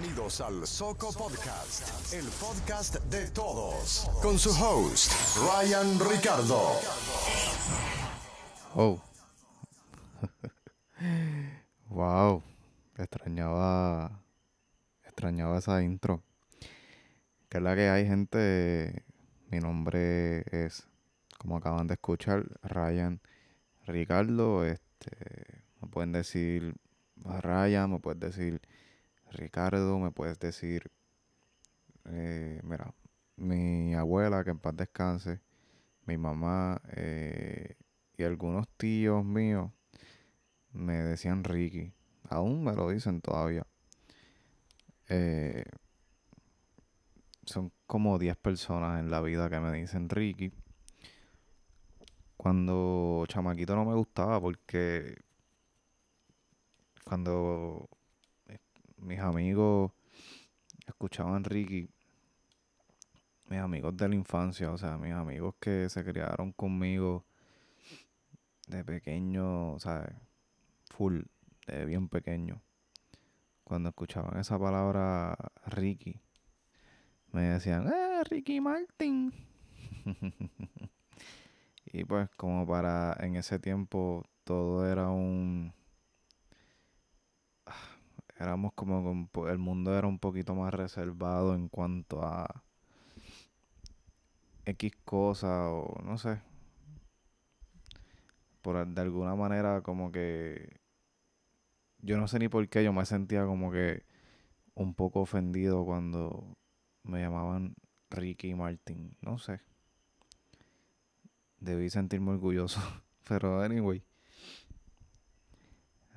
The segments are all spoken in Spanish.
Bienvenidos al Soco Podcast, el podcast de todos, con su host, Ryan Ricardo. Oh. wow. Extrañaba. Extrañaba esa intro. Que es la que hay, gente. Mi nombre es, como acaban de escuchar, Ryan Ricardo. Este. Me pueden decir Ryan, me puedes decir Ricardo, me puedes decir. Eh, mira, mi abuela, que en paz descanse. Mi mamá. Eh, y algunos tíos míos me decían Ricky. Aún me lo dicen todavía. Eh, son como 10 personas en la vida que me dicen Ricky. Cuando chamaquito no me gustaba porque cuando mis amigos escuchaban Ricky, mis amigos de la infancia, o sea, mis amigos que se criaron conmigo de pequeño, o sea, full, de bien pequeño, cuando escuchaban esa palabra Ricky, me decían, ¡eh, Ricky Martin! y pues como para en ese tiempo todo era un... Éramos como el mundo era un poquito más reservado en cuanto a X cosas o no sé, por de alguna manera como que yo no sé ni por qué yo me sentía como que un poco ofendido cuando me llamaban Ricky Martin, no sé. Debí sentirme orgulloso, pero anyway.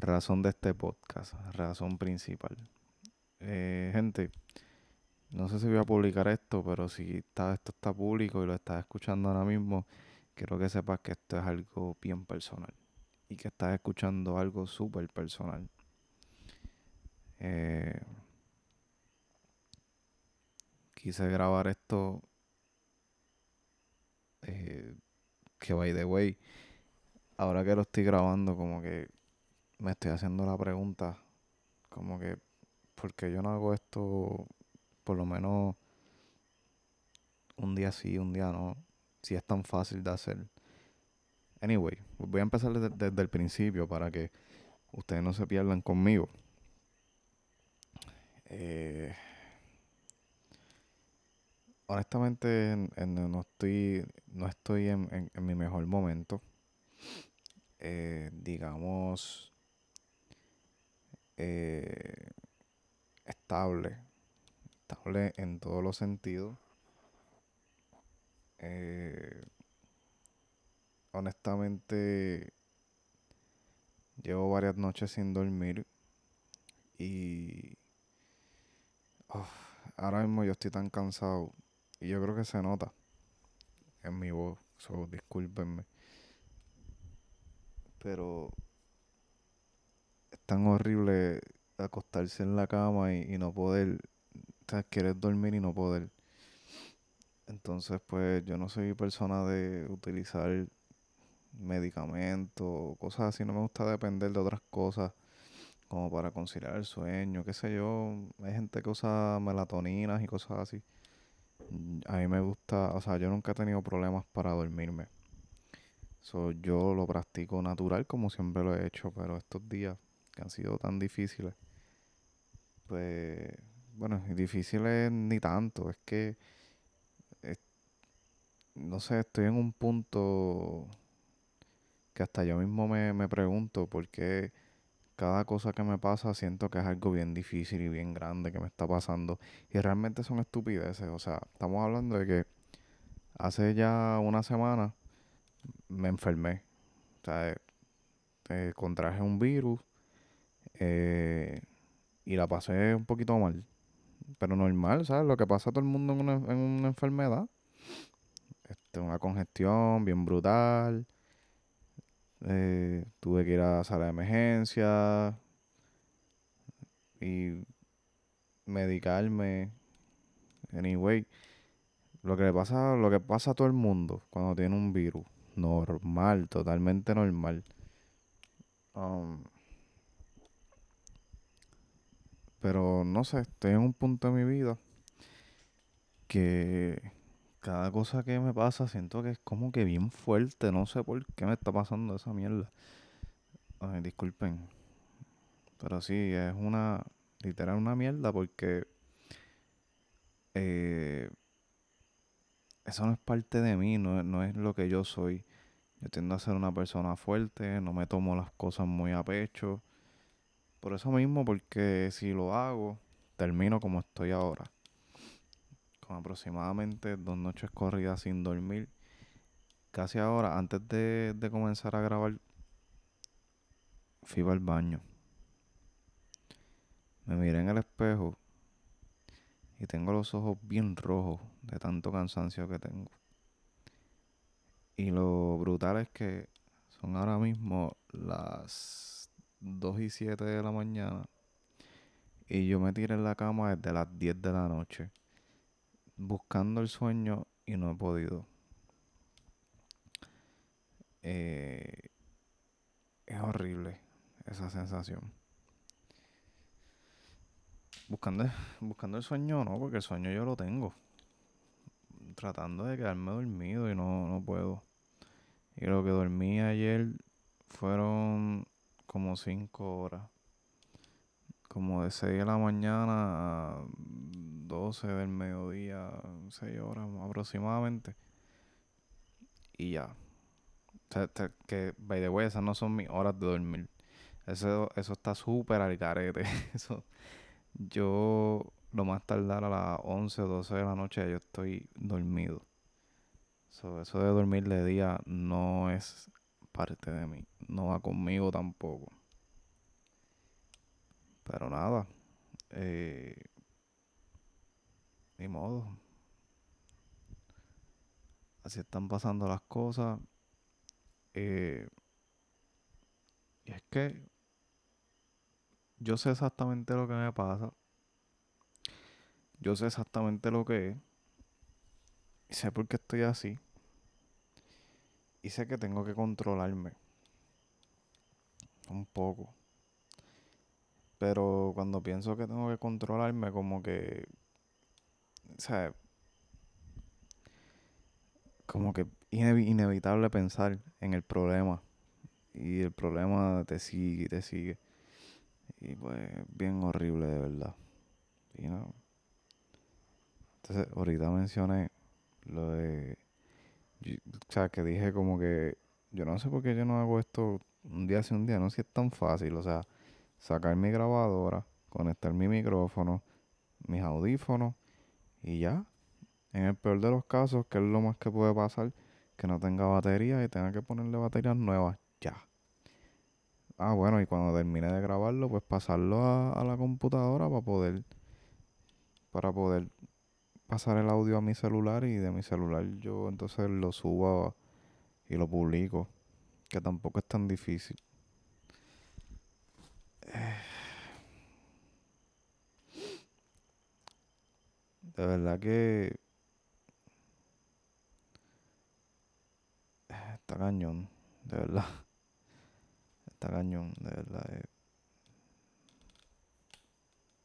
Razón de este podcast, razón principal. Eh, gente, no sé si voy a publicar esto, pero si está, esto está público y lo estás escuchando ahora mismo, quiero que sepas que esto es algo bien personal y que estás escuchando algo súper personal. Eh, quise grabar esto eh, que by the way ahora que lo estoy grabando como que me estoy haciendo la pregunta como que ¿por qué yo no hago esto por lo menos un día sí, un día no? si es tan fácil de hacer. Anyway, voy a empezar desde, el principio para que ustedes no se pierdan conmigo. Eh, honestamente, no estoy, no estoy en, mi mejor momento. Eh, digamos, eh, estable. Estable en todos los sentidos. Eh, honestamente, llevo varias noches sin dormir y ahora mismo yo estoy tan cansado y yo creo que se nota en mi voz, so, discúlpenme. Pero tan horrible acostarse en la cama y, no poder, o dormir y no poder. Entonces, pues yo no soy persona de utilizar medicamentos, cosas así. No me gusta depender de otras cosas como para conciliar el sueño, qué sé yo. Hay gente que usa melatoninas y cosas así. A mí me gusta, o sea, yo nunca he tenido problemas para dormirme. So, yo lo practico natural como siempre lo he hecho, pero estos días que han sido tan difíciles, pues, bueno, difíciles ni tanto, es que no sé, estoy en un punto que hasta yo mismo me, me pregunto por qué cada cosa que me pasa siento que es algo bien difícil y bien grande que me está pasando. Y realmente son estupideces. O sea, estamos hablando de que hace ya una semana me enfermé. O sea, eh, contraje un virus eh, y la pasé un poquito mal. Pero normal, ¿sabes? Lo que pasa a todo el mundo en una, en una enfermedad. Este, una congestión bien brutal. Eh, tuve que ir a la sala de emergencia y medicarme. Anyway, lo que le pasa, lo que pasa a todo el mundo cuando tiene un virus, normal, totalmente normal. Um, Pero no sé, estoy en un punto de mi vida que cada cosa que me pasa siento que es como que bien fuerte. No sé por qué me está pasando esa mierda. Ay, disculpen. Pero sí, es una, literal una mierda porque eh, eso no es parte de mí, no, no es lo que yo soy. Yo tiendo a ser una persona fuerte, no me tomo las cosas muy a pecho. Por eso mismo, porque si lo hago, termino como estoy ahora. Con aproximadamente dos noches corridas sin dormir. Casi ahora, antes de, de comenzar a grabar, fui al baño. Me miré en el espejo y tengo los ojos bien rojos de tanto cansancio que tengo. Y lo brutal es que son ahora mismo las 2 y 7 de la mañana. Y yo me tiré en la cama desde las 10 de la noche. Buscando el sueño y no he podido. Eh, es horrible esa sensación. Buscando, buscando el sueño no, porque el sueño yo lo tengo. Tratando de quedarme dormido y no, no puedo. Y lo que dormí ayer fueron como 5 horas. Como de 6 de la mañana a 12 del mediodía, 6 horas aproximadamente. Y ya. O sea, que, by the esas no son mis horas de dormir. Eso, eso está súper al carete. Eso, yo lo más tardar a las 11 o 12 de la noche yo estoy dormido. eso de dormir de día no es parte de mí. No va conmigo tampoco. Pero nada. Eh, ni modo. Así están pasando las cosas. Eh, y es que yo sé exactamente lo que me pasa. Yo sé exactamente lo que es. Y sé por qué estoy así. Y sé que tengo que controlarme. Un poco. Pero cuando pienso que tengo que controlarme, como que. Sea. Como que inevitable pensar en el problema. Y el problema te sigue y te sigue. Y pues, bien horrible de verdad. Y no. Entonces, ahorita mencioné lo de. O sea, que dije como que. Yo no sé por qué yo no hago esto un día sin un día. No sé si es tan fácil. O sea, sacar mi grabadora, conectar mi micrófono, mis audífonos y ya. En el peor de los casos, que es lo más que puede pasar, que no tenga batería y tenga que ponerle baterías nuevas. Ya. Ah, bueno, y cuando termine de grabarlo, pues pasarlo a, la computadora para poder para poder pasar el audio a mi celular y de mi celular yo entonces lo subo y lo publico, que tampoco es tan difícil. De verdad que está cañón, de verdad. Está cañón, de verdad. Es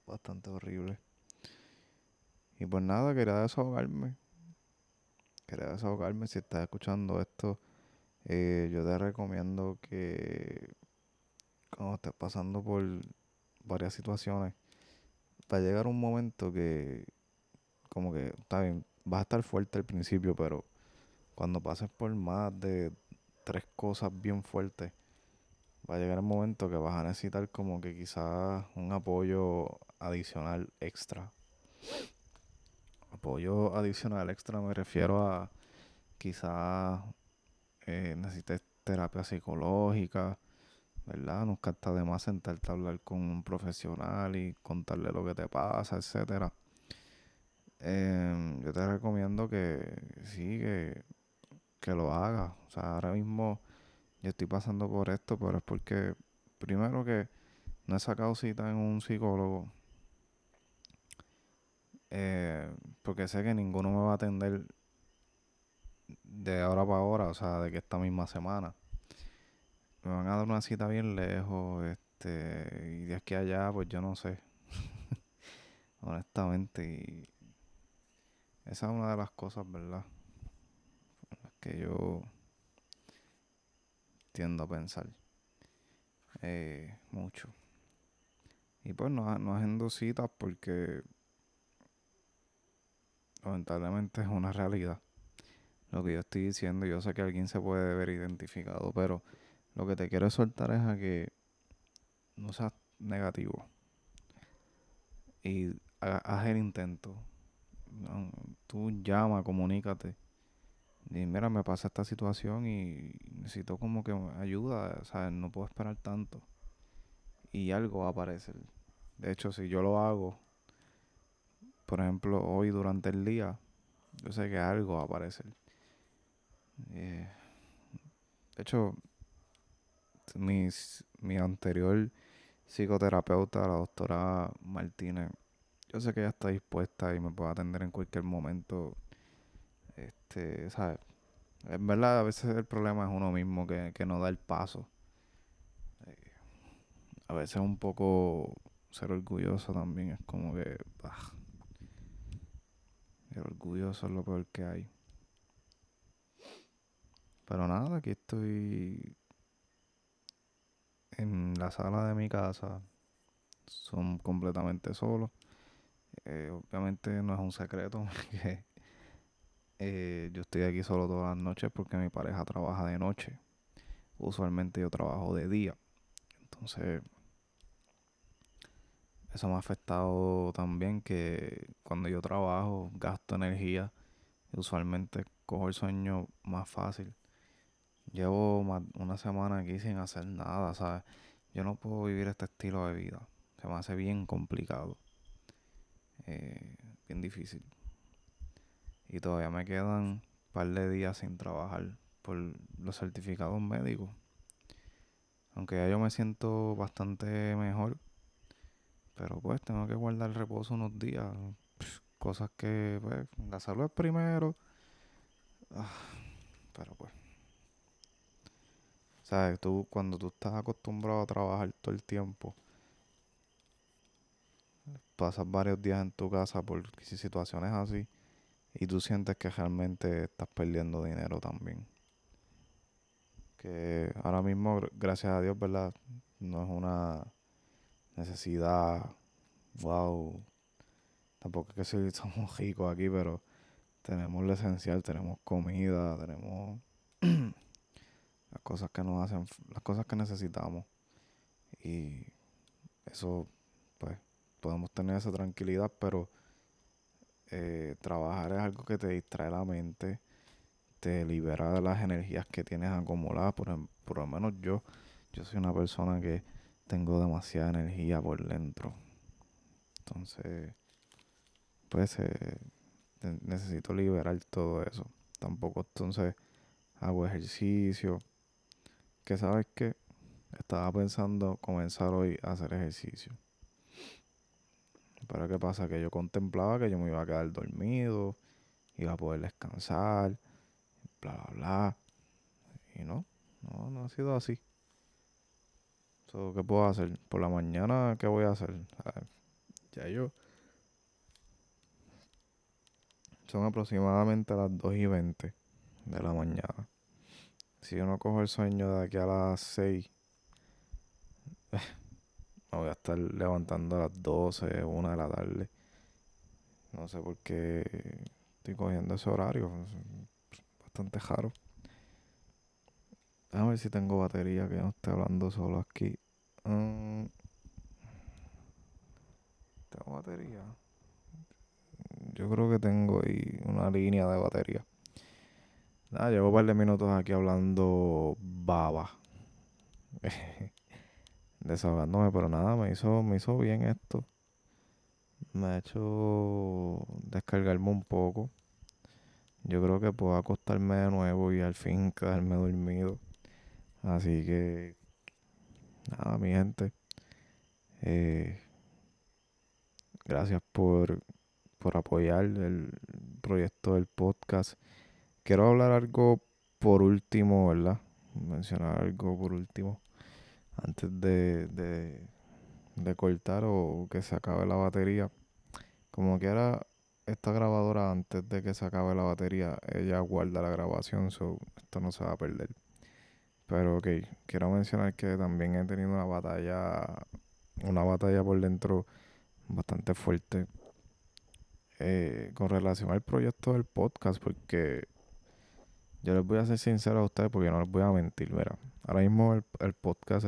bastante horrible. Y pues nada, quería desahogarme. Quería desahogarme. Si estás escuchando esto, eh, yo te recomiendo que cuando estés pasando por varias situaciones, va a llegar un momento que, como que, está bien, vas a estar fuerte al principio, pero cuando pases por más de tres cosas bien fuertes, va a llegar el momento que vas a necesitar como que quizás un apoyo adicional extra. Apoyo adicional extra me refiero a quizás eh, necesites terapia psicológica, ¿verdad? Nunca está de más sentarte a hablar con un profesional y contarle lo que te pasa, etcétera. Em, yo te recomiendo que sí, que, que lo hagas. O sea, ahora mismo yo estoy pasando por esto, pero es porque, primero que no he sacado cita en un psicólogo, eh, porque sé que ninguno me va a atender de ahora para ahora, o sea, de que esta misma semana. Me van a dar una cita bien lejos, este, y de aquí a allá, pues yo no sé. honestamente. Y esa es una de las cosas, ¿verdad? que yo tiendo a pensar eh, mucho. Y pues no, no haciendo citas porque lamentablemente es una realidad. Lo que yo estoy diciendo, yo sé que alguien se puede ver identificado, pero lo que te quiero soltar es a que no seas negativo. Y haz el intento. Tú llama, comunícate. Y mira, me pasa esta situación y necesito como que ayuda, ¿sabes? No puedo esperar tanto. Y algo va a aparecer. De hecho, si yo lo hago, por ejemplo, hoy durante el día, yo sé que algo va a aparecer. Eh, de hecho, mi anterior psicoterapeuta, la doctora Martínez, yo sé que ella está dispuesta y me puede atender en cualquier momento. Este, ¿sabes? En verdad, a veces el problema es uno mismo que, no da el paso. Eh, a veces un poco ser orgulloso también es como que. El orgulloso es lo peor que hay. Pero nada, aquí estoy en la sala de mi casa. Son completamente solos. Eh, obviamente no es un secreto que eh, yo estoy aquí solo todas las noches porque mi pareja trabaja de noche. Usualmente yo trabajo de día. Entonces, eso me ha afectado también que cuando yo trabajo gasto energía. Usualmente cojo el sueño más fácil. Llevo una semana aquí sin hacer nada, ¿sabes? Yo no puedo vivir este estilo de vida. Se me hace bien complicado. Eh, bien difícil. Y todavía me quedan un par de días sin trabajar por los certificados médicos. Aunque ya yo me siento bastante mejor. Pero pues tengo que guardar reposo unos días. cosas que, pues, la salud es primero. Ah, pero pues. ¿Sabes? Tú, cuando tú estás acostumbrado a trabajar todo el tiempo, pasas varios días en tu casa por situaciones así y tú sientes que realmente estás perdiendo dinero también. Que ahora mismo, gracias a Dios, ¿verdad? No es una necesidad, wow. Tampoco es que somos ricos aquí, pero tenemos lo esencial, tenemos comida, tenemos las cosas que nos hacen, las cosas que necesitamos. Y eso, pues, podemos tener esa tranquilidad, pero eh, trabajar es algo que te distrae la mente, te libera de las energías que tienes acumuladas. Por, em, por lo menos yo, yo soy una persona que tengo demasiada energía por dentro. Entonces, pues eh, necesito liberar todo eso. Tampoco entonces hago ejercicio. Que sabes que estaba pensando comenzar hoy a hacer ejercicio. Pero ¿qué pasa? Que yo contemplaba que yo me iba a quedar dormido, iba a poder descansar, bla, bla, bla. Y no, no, no ha sido así. ¿Qué puedo hacer? Por la mañana, ¿qué voy a hacer? ya yo. Son aproximadamente las 2 y 20 de la mañana. Si yo no cojo el sueño de aquí a las 6, voy a estar levantando a las 12, 1 de la tarde. No sé por qué estoy cogiendo ese horario. Bastante raro. A ver si tengo batería que no esté hablando solo aquí. Mm. ¿Tengo batería? Yo creo que tengo ahí una línea de batería. Nada, llevo un par de minutos aquí hablando baba. desahogándome, pero nada, me hizo, me hizo bien esto. Me ha hecho descargarme un poco. Yo creo que puedo acostarme de nuevo y al fin quedarme dormido. Así que, nada, mi gente. Eh, gracias por, por apoyar el proyecto del podcast. Quiero hablar algo por último, ¿verdad? Mencionar algo por último antes de, de, cortar o que se acabe la batería. Como quiera, esta grabadora antes de que se acabe la batería, ella guarda la grabación, so esto no se va a perder. Pero ok, quiero mencionar que también he tenido una batalla, una batalla por dentro bastante fuerte eh, con relación al proyecto del podcast, porque yo les voy a ser sincero a ustedes porque no les voy a mentir, verá. Ahora mismo el, podcast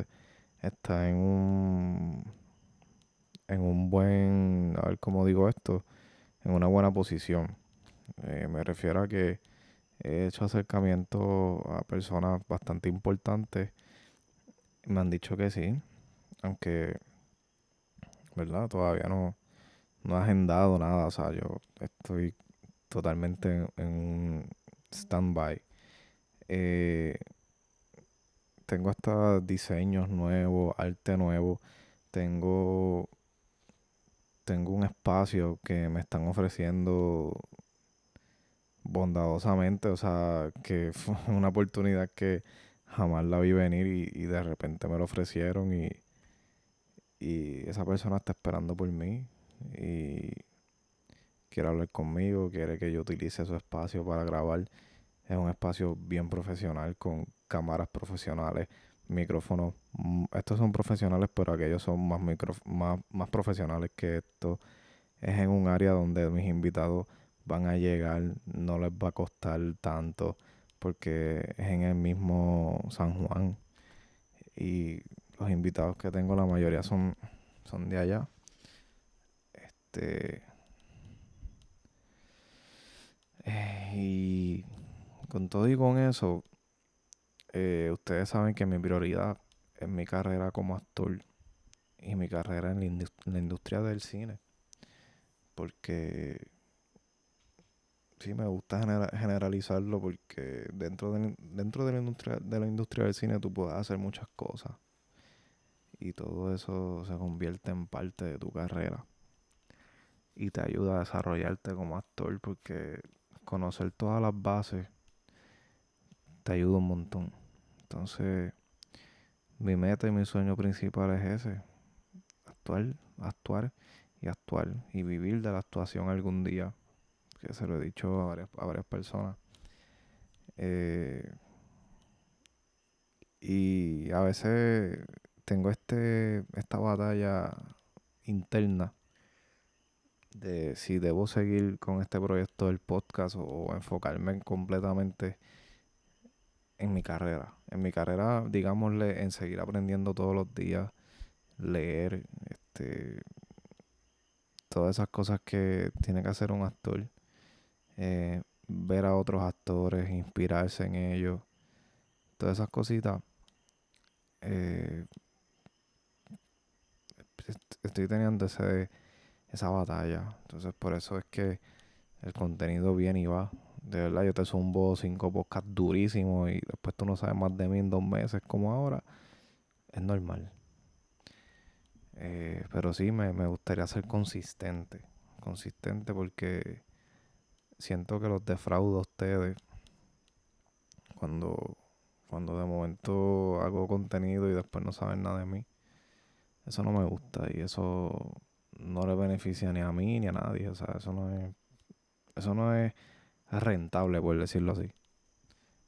está en un en un buen, a ver cómo digo esto, en una buena posición. Eh, me refiero a que he hecho acercamiento a personas bastante importantes. Me han dicho que sí, aunque, ¿verdad? Todavía no, no he agendado nada. O sea, yo estoy totalmente en, un stand-by. Eh, tengo hasta diseños nuevos, arte nuevo. Tengo tengo un espacio que me están ofreciendo bondadosamente, o sea, que fue una oportunidad que jamás la vi venir y, de repente me lo ofrecieron y, y esa persona está esperando por mí y quiere hablar conmigo, quiere que yo utilice su espacio para grabar. Es un espacio bien profesional con cámaras profesionales, micrófonos. Mm, estos son profesionales, pero aquellos son más, micro, más, más profesionales que esto. Es en un área donde mis invitados van a llegar, no les va a costar tanto, porque es en el mismo San Juan. Y los invitados que tengo, la mayoría son, son de allá. Este. Eh, y con todo y con eso, eh, ustedes saben que mi prioridad es mi carrera como actor y mi carrera en la, industria del cine. Porque sí me gusta generalizarlo porque dentro de, dentro de la industria de la industria del cine tú puedes hacer muchas cosas y todo eso se convierte en parte de tu carrera y te ayuda a desarrollarte como actor porque conocer todas las bases te ayuda un montón. Entonces, mi meta y mi sueño principal es ese, actuar, actuar y actuar y vivir de la actuación algún día, que se lo he dicho a varias, a varias personas. Eh, y a veces tengo este esta batalla interna de si debo seguir con este proyecto del podcast o, enfocarme completamente en mi carrera. En mi carrera, digámosle, en seguir aprendiendo todos los días, leer, este, todas esas cosas que tiene que hacer un actor. Eh, ver a otros actores, inspirarse en ellos, todas esas cositas. Eh, estoy teniendo ese esa batalla. Entonces por eso es que el contenido viene y va. De verdad, yo te zumbo cinco podcasts durísimos y después tú no sabes más de mí en dos meses como ahora. Es normal. Eh, pero sí, me, me gustaría ser consistente. Consistente porque siento que los defraudo a ustedes cuando, cuando de momento hago contenido y después no saben nada de mí. Eso no me gusta y eso no le beneficia ni a mí ni a nadie. O sea, eso no es, eso no es rentable, por decirlo así.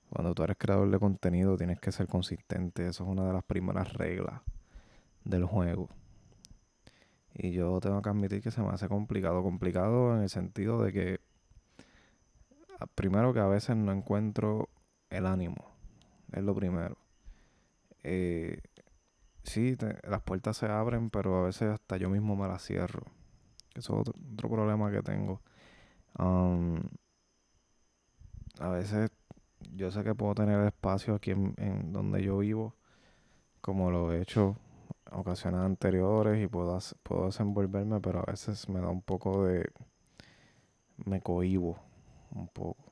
Cuando tú eres creador de contenido tienes que ser consistente. Eso es una de las primeras reglas del juego. Y yo tengo que admitir que se me hace complicado. Complicado en el sentido de que, primero que a veces no encuentro el ánimo. Es lo primero. Eh, sí, las puertas se abren, pero a veces hasta yo mismo me las cierro. Eso es otro, problema que tengo. Um, a veces yo sé que puedo tener espacio aquí en, donde yo vivo, como lo he hecho en ocasiones anteriores y puedo, puedo desenvolverme, pero a veces me da un poco de... me cohibo un poco.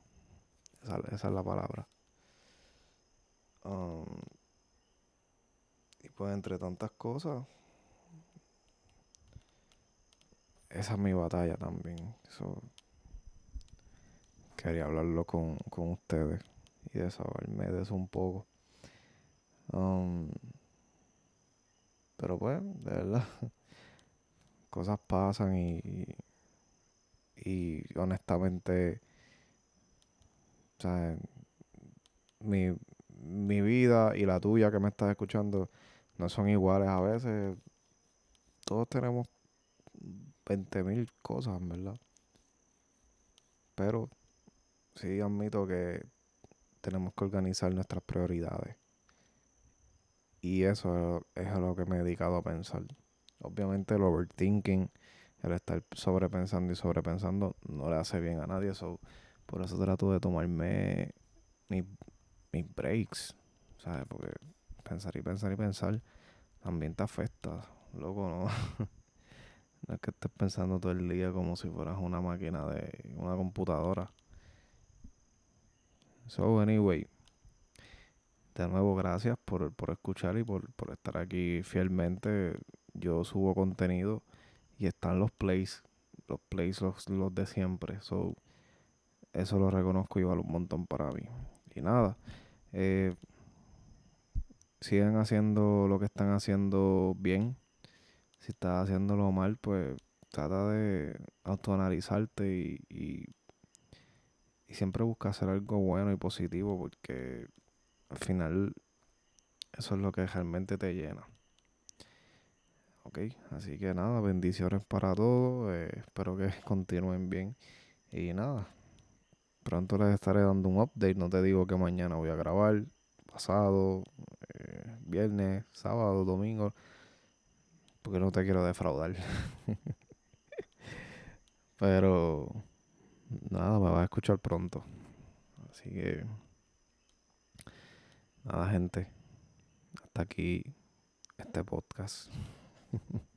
Esa, es la palabra. Um, y pues entre tantas cosas, esa es mi batalla también. Eso quería hablarlo con, con ustedes y desahogarme de eso un poco. Um, pero pues, de verdad, cosas pasan y, y honestamente, o sea, mi, mi vida y la tuya que me estás escuchando no son iguales a veces. Todos tenemos 20 mil cosas, ¿verdad? Pero sí admito que tenemos que organizar nuestras prioridades. Y eso es a lo que me he dedicado a pensar. Obviamente el overthinking, el estar sobrepensando y sobrepensando, no le hace bien a nadie. So, por eso trato de tomarme mis, breaks. ¿Sabes? Porque pensar y pensar y pensar también te afecta. Loco, no. no es que estés pensando todo el día como si fueras una máquina de una computadora. So, anyway. De nuevo, gracias por, por escuchar y por, por estar aquí fielmente. Yo subo contenido y están los plays. Los plays, los, los de siempre. So, eso lo reconozco y vale un montón para mí. Y nada. Eh, sigan haciendo lo que están haciendo bien. Si estás haciéndolo mal, pues trata de autoanalizarte y, y, siempre busca hacer algo bueno y positivo porque al final eso es lo que realmente te llena. Ok, así que nada, bendiciones para todos. Eh, espero que continúen bien. Y nada, pronto les estaré dando un update. No te digo que mañana voy a grabar, pasado, eh, viernes, sábado, domingo, porque no te quiero defraudar. Pero nada, me vas a escuchar pronto. Así que nada, gente. Hasta aquí este podcast.